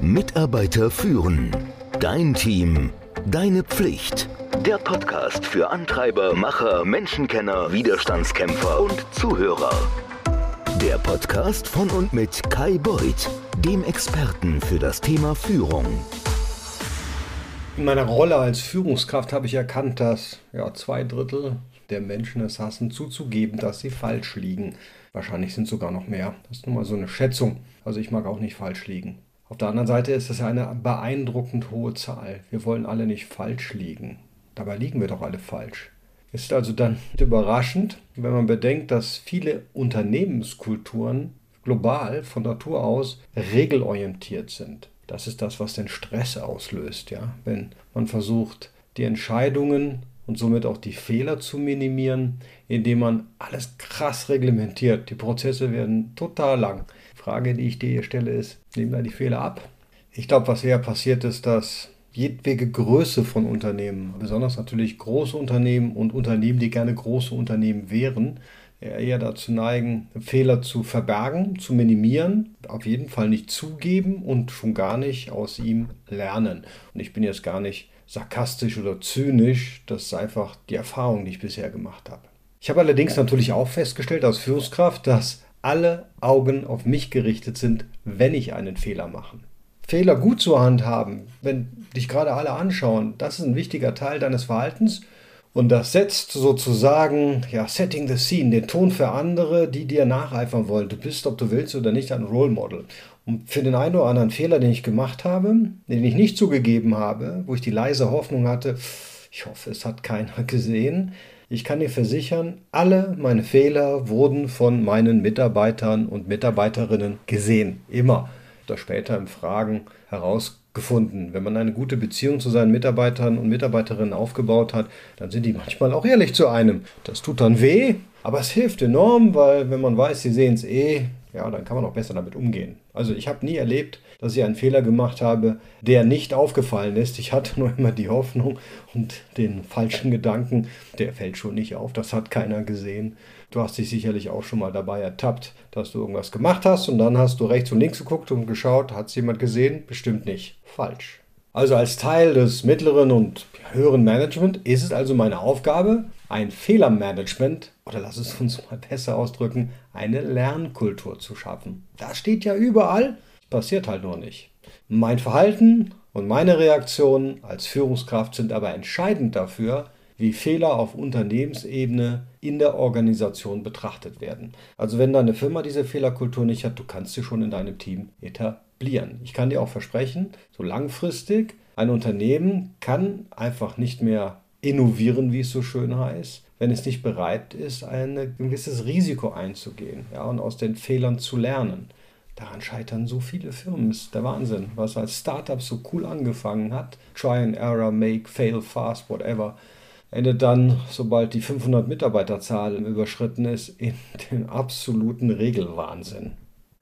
Mitarbeiter führen. Dein Team. Deine Pflicht. Der Podcast für Antreiber, Macher, Menschenkenner, Widerstandskämpfer und Zuhörer. Der Podcast von und mit Kai Beuth, dem Experten für das Thema Führung. In meiner Rolle als Führungskraft habe ich erkannt, dass ja, zwei Drittel der Menschen es hassen, zuzugeben, dass sie falsch liegen. Wahrscheinlich sind sogar noch mehr. Das ist nun mal so eine Schätzung. Also ich mag auch nicht falsch liegen. Auf der anderen Seite ist es eine beeindruckend hohe Zahl. Wir wollen alle nicht falsch liegen. Dabei liegen wir doch alle falsch. Es ist also dann überraschend, wenn man bedenkt, dass viele Unternehmenskulturen global von Natur aus regelorientiert sind. Das ist das, was den Stress auslöst, ja. Wenn man versucht, die Entscheidungen und somit auch die Fehler zu minimieren, indem man alles krass reglementiert. Die Prozesse werden total lang. Die Frage, die ich dir hier stelle, ist, nehmen da die Fehler ab? Ich glaube, was eher passiert ist, dass jedwege Größe von Unternehmen, besonders natürlich große Unternehmen und Unternehmen, die gerne große Unternehmen wären, eher dazu neigen, Fehler zu verbergen, zu minimieren, auf jeden Fall nicht zugeben und schon gar nicht aus ihm lernen. Und ich bin jetzt gar nicht sarkastisch oder zynisch, das ist einfach die Erfahrung, die ich bisher gemacht habe. Ich habe allerdings natürlich auch festgestellt als Führungskraft, dass alle Augen auf mich gerichtet sind, wenn ich einen Fehler mache. Fehler gut zu handhaben, wenn dich gerade alle anschauen, das ist ein wichtiger Teil deines Verhaltens und das setzt sozusagen, ja, setting the scene, den Ton für andere, die dir nacheifern wollen. Du bist, ob du willst oder nicht, ein Role Model. Und für den einen oder anderen Fehler, den ich gemacht habe, den ich nicht zugegeben habe, wo ich die leise Hoffnung hatte, ich hoffe, es hat keiner gesehen. Ich kann dir versichern, alle meine Fehler wurden von meinen Mitarbeitern und Mitarbeiterinnen gesehen. Immer. Oder später im Fragen heraus gefunden. Wenn man eine gute Beziehung zu seinen Mitarbeitern und Mitarbeiterinnen aufgebaut hat, dann sind die manchmal auch ehrlich zu einem. Das tut dann weh, aber es hilft enorm, weil wenn man weiß, sie sehen es eh, ja, dann kann man auch besser damit umgehen. Also ich habe nie erlebt, dass ich einen Fehler gemacht habe, der nicht aufgefallen ist. Ich hatte nur immer die Hoffnung und den falschen Gedanken, der fällt schon nicht auf, das hat keiner gesehen. Du hast dich sicherlich auch schon mal dabei ertappt, dass du irgendwas gemacht hast und dann hast du rechts und links geguckt und geschaut, hat es jemand gesehen? Bestimmt nicht. Falsch. Also als Teil des mittleren und höheren Management ist es also meine Aufgabe, ein Fehlermanagement oder lass es uns mal besser ausdrücken, eine Lernkultur zu schaffen. Das steht ja überall, passiert halt nur nicht. Mein Verhalten und meine Reaktionen als Führungskraft sind aber entscheidend dafür, wie Fehler auf Unternehmensebene in der Organisation betrachtet werden. Also wenn deine Firma diese Fehlerkultur nicht hat, du kannst sie schon in deinem Team etablieren. Ich kann dir auch versprechen, so langfristig, ein Unternehmen kann einfach nicht mehr innovieren, wie es so schön heißt, wenn es nicht bereit ist, ein gewisses Risiko einzugehen ja, und aus den Fehlern zu lernen. Daran scheitern so viele Firmen. Das ist der Wahnsinn, was als Startup so cool angefangen hat. Try and error, make, fail fast, whatever endet dann, sobald die 500 Mitarbeiterzahl überschritten ist, in den absoluten Regelwahnsinn.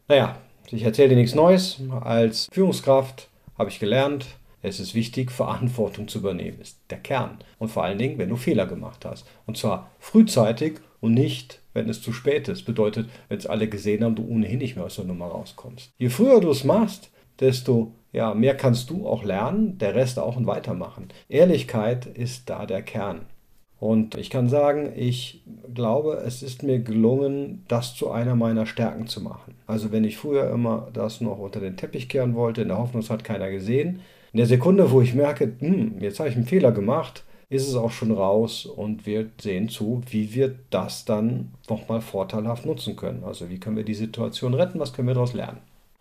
Naja, ich erzähle dir nichts Neues. Als Führungskraft habe ich gelernt, es ist wichtig, Verantwortung zu übernehmen. Ist der Kern. Und vor allen Dingen, wenn du Fehler gemacht hast. Und zwar frühzeitig und nicht, wenn es zu spät ist. Bedeutet, wenn es alle gesehen haben, du ohnehin nicht mehr aus der Nummer rauskommst. Je früher du es machst, desto ja, mehr kannst du auch lernen, der Rest auch und weitermachen. Ehrlichkeit ist da der Kern. Und ich kann sagen, ich glaube, es ist mir gelungen, das zu einer meiner Stärken zu machen. Also wenn ich früher immer das noch unter den Teppich kehren wollte, in der Hoffnung, es hat keiner gesehen, in der Sekunde, wo ich merke, hm, jetzt habe ich einen Fehler gemacht, ist es auch schon raus und wir sehen zu, wie wir das dann nochmal vorteilhaft nutzen können. Also wie können wir die Situation retten, was können wir daraus lernen.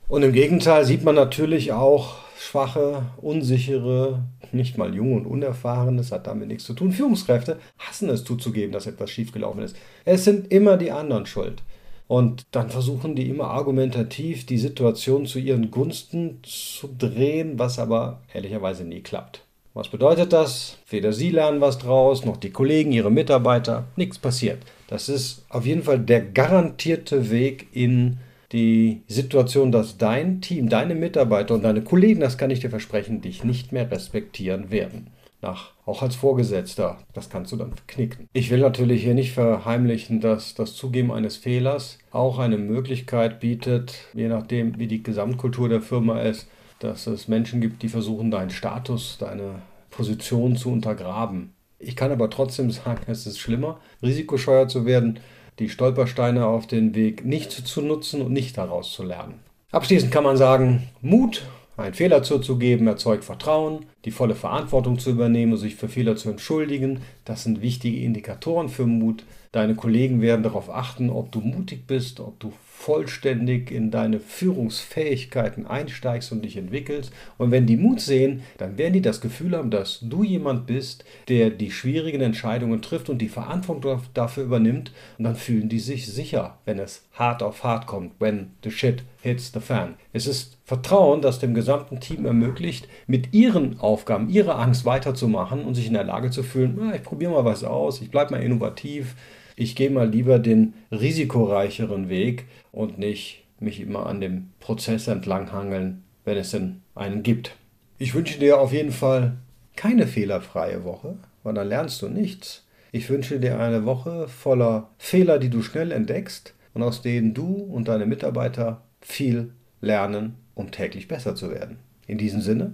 Und im Gegenteil sieht man natürlich auch schwache, unsichere, nicht mal junge und unerfahrene, das hat damit nichts zu tun. Führungskräfte hassen es zuzugeben, dass etwas schiefgelaufen ist. Es sind immer die anderen schuld. Und dann versuchen die immer argumentativ die Situation zu ihren Gunsten zu drehen, was aber ehrlicherweise nie klappt. Was bedeutet das? Weder Sie lernen was draus, noch die Kollegen, Ihre Mitarbeiter. Nichts passiert. Das ist auf jeden Fall der garantierte Weg in die Situation, dass dein Team, deine Mitarbeiter und deine Kollegen, das kann ich dir versprechen, dich nicht mehr respektieren werden. Nach, auch als Vorgesetzter, das kannst du dann knicken. Ich will natürlich hier nicht verheimlichen, dass das Zugeben eines Fehlers auch eine Möglichkeit bietet, je nachdem, wie die Gesamtkultur der Firma ist, dass es Menschen gibt, die versuchen, deinen Status, deine Position zu untergraben. Ich kann aber trotzdem sagen, es ist schlimmer, risikoscheuer zu werden, die Stolpersteine auf den Weg nicht zu nutzen und nicht daraus zu lernen. Abschließend kann man sagen, Mut, einen Fehler zuzugeben, erzeugt Vertrauen, die volle Verantwortung zu übernehmen und sich für Fehler zu entschuldigen. Das sind wichtige Indikatoren für Mut. Deine Kollegen werden darauf achten, ob du mutig bist, ob du vollständig in deine Führungsfähigkeiten einsteigst und dich entwickelst. Und wenn die Mut sehen, dann werden die das Gefühl haben, dass du jemand bist, der die schwierigen Entscheidungen trifft und die Verantwortung dafür übernimmt. Und dann fühlen die sich sicher, wenn es hart auf hart kommt, when the shit hits the fan. Es ist Vertrauen, das dem gesamten Team ermöglicht, mit ihren Aufgaben, ihrer Angst weiterzumachen und sich in der Lage zu fühlen, na, ich probiere mal was aus, ich bleibe mal innovativ, ich gehe mal lieber den risikoreicheren Weg und nicht mich immer an dem Prozess entlanghangeln, wenn es denn einen gibt. Ich wünsche dir auf jeden Fall keine fehlerfreie Woche, weil dann lernst du nichts. Ich wünsche dir eine Woche voller Fehler, die du schnell entdeckst und aus denen du und deine Mitarbeiter viel lernen, um täglich besser zu werden. In diesem Sinne,